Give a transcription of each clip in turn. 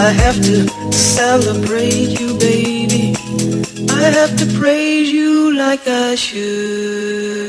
I have to celebrate you, baby. I have to praise you like I should.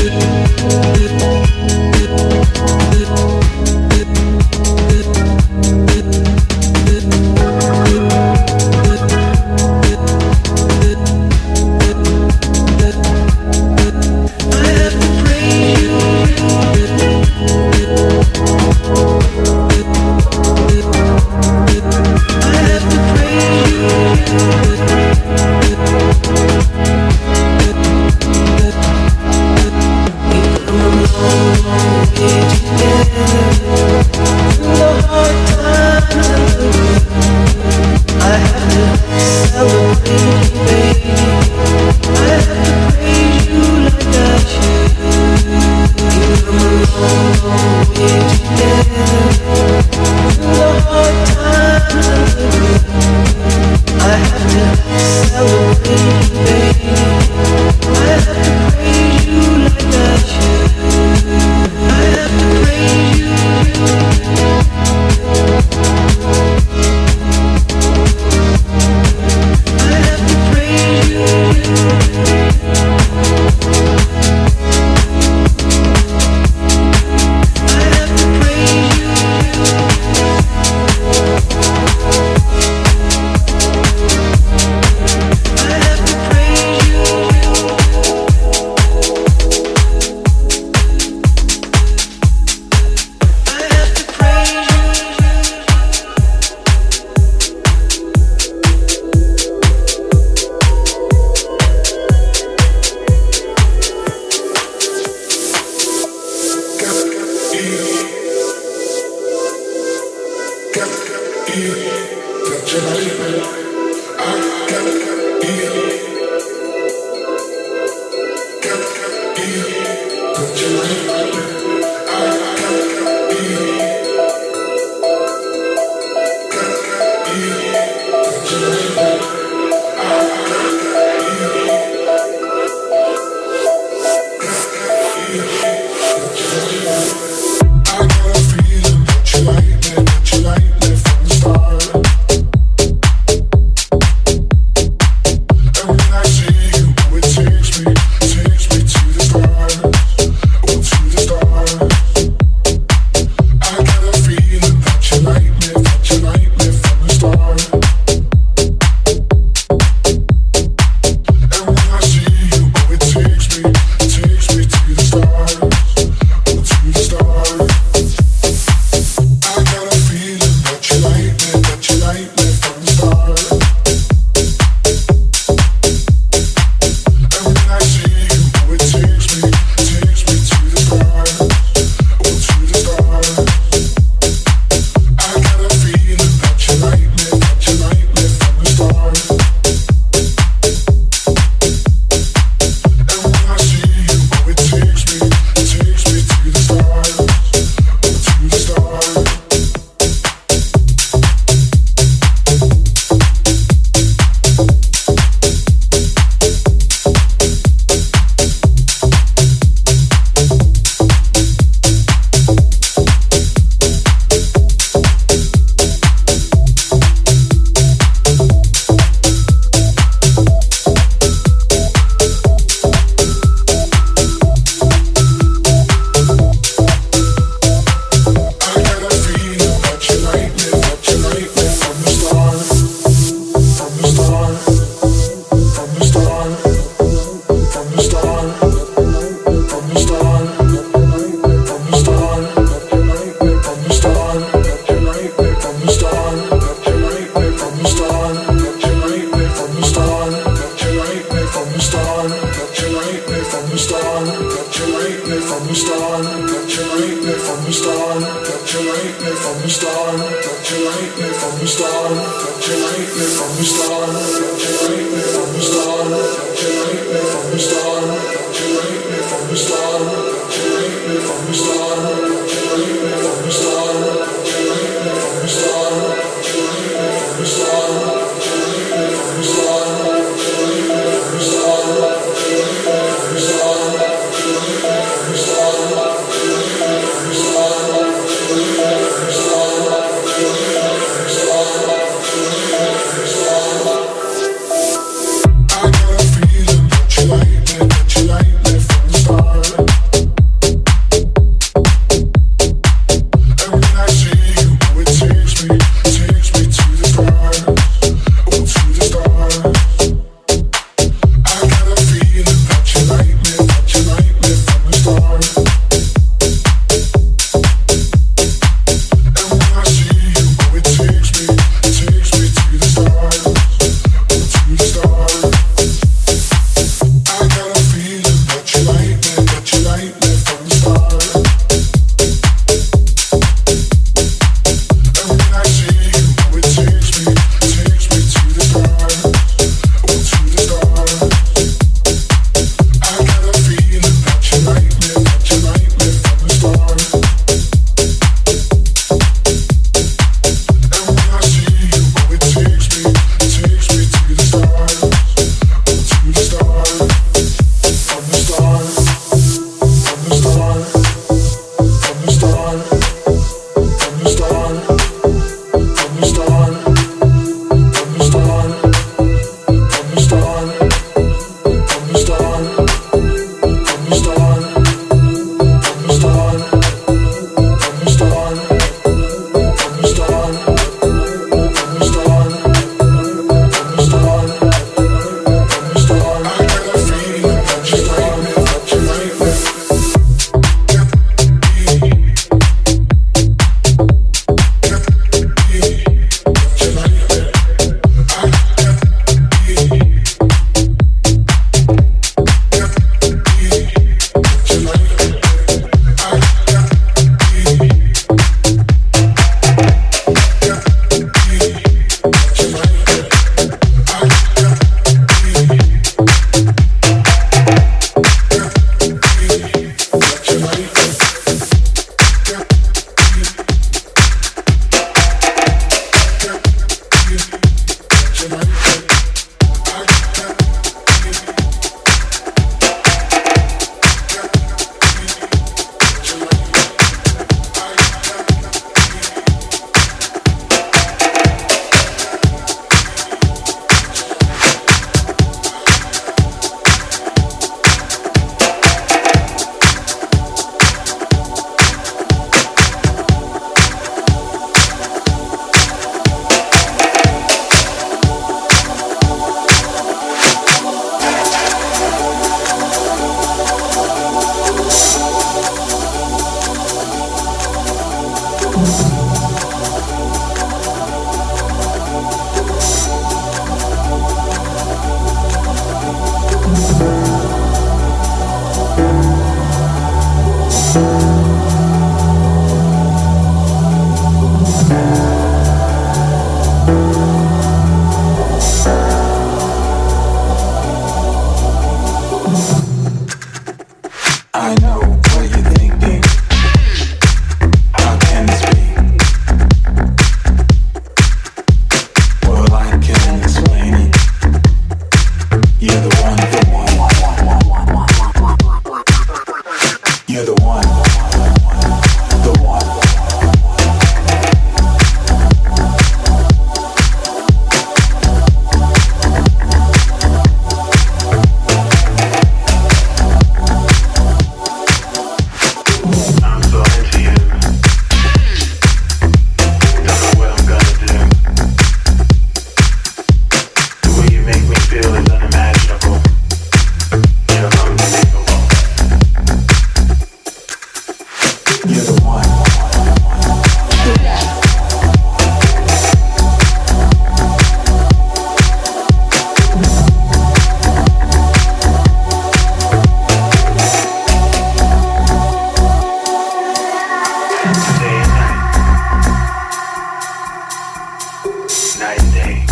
Night day.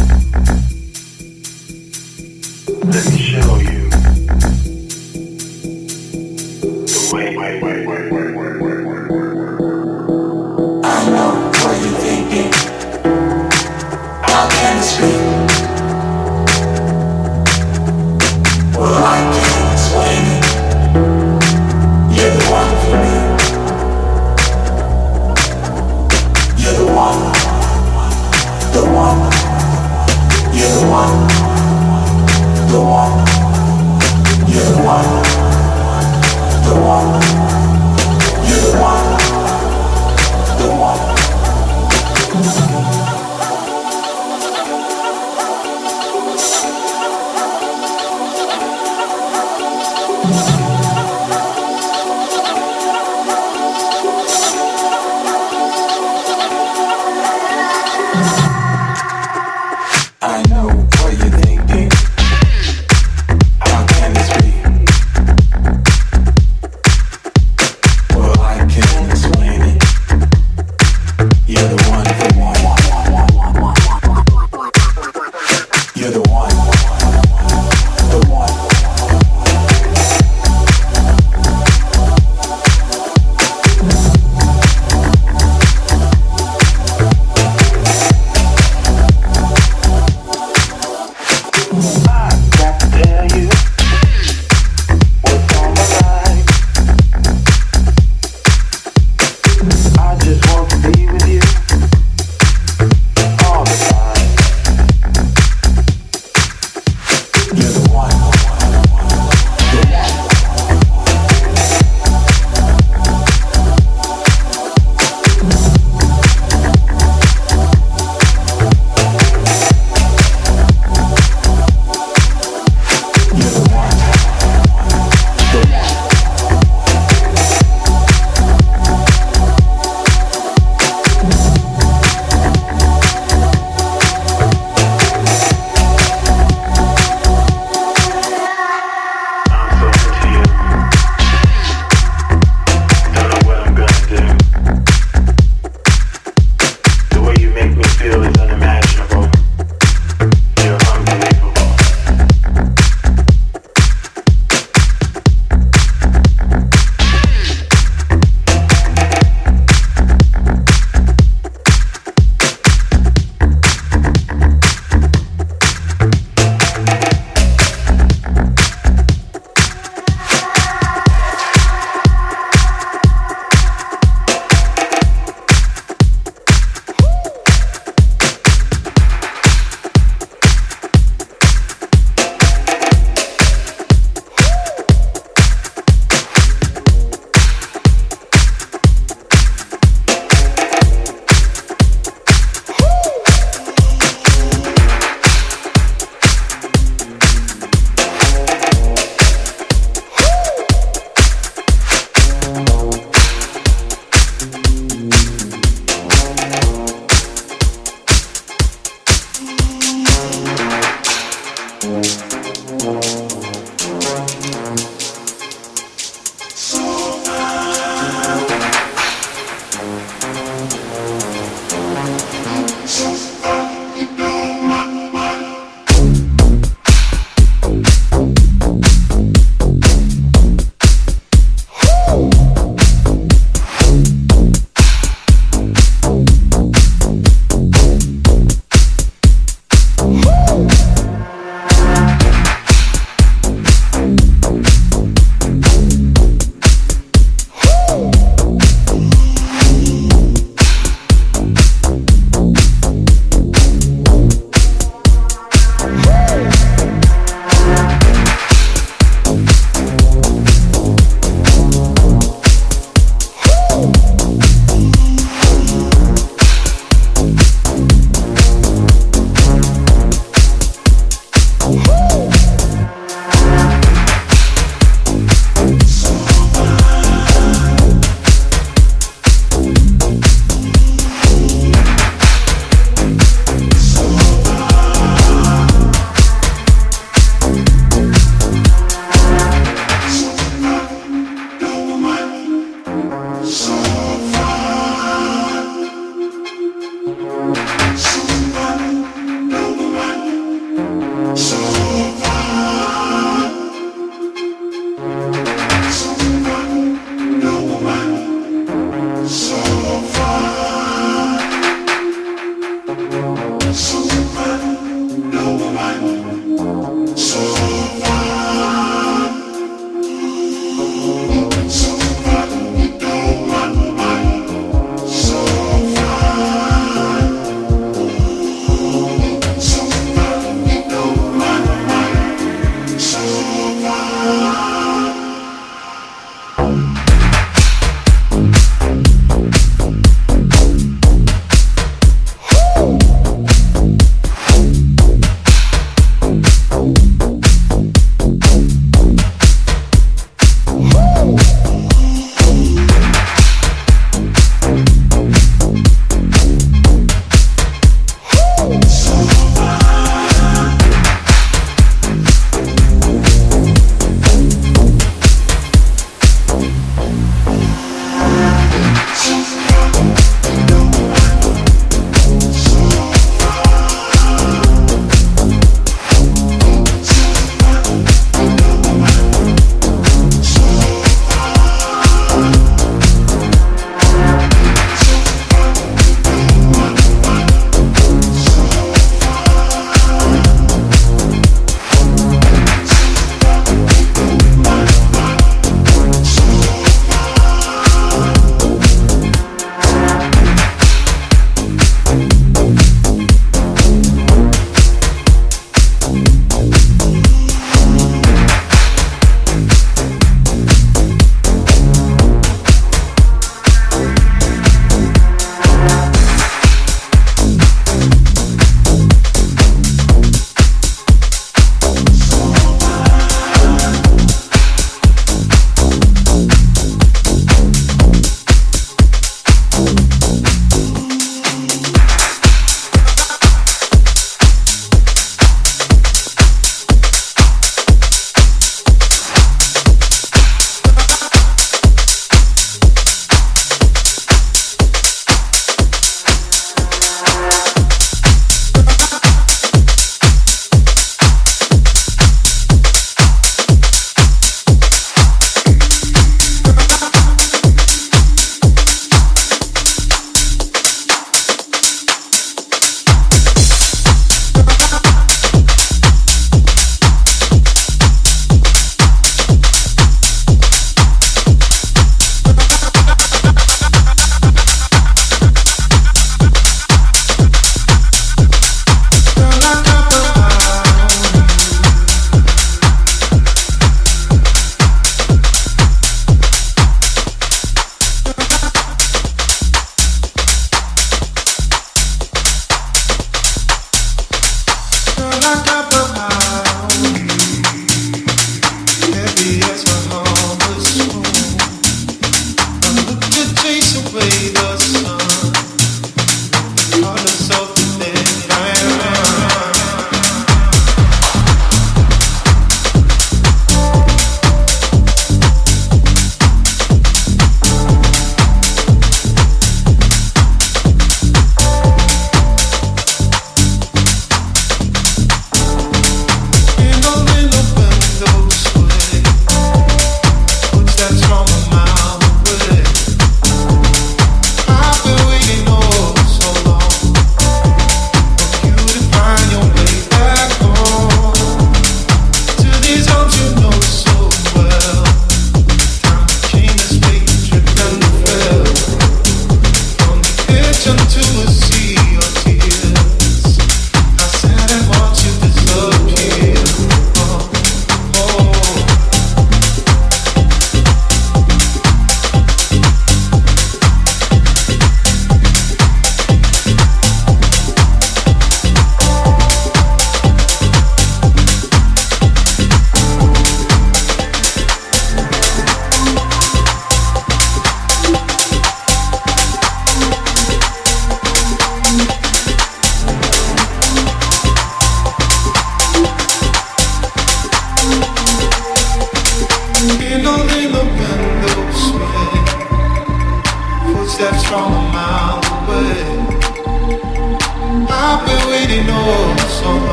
Let me show you.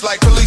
Like police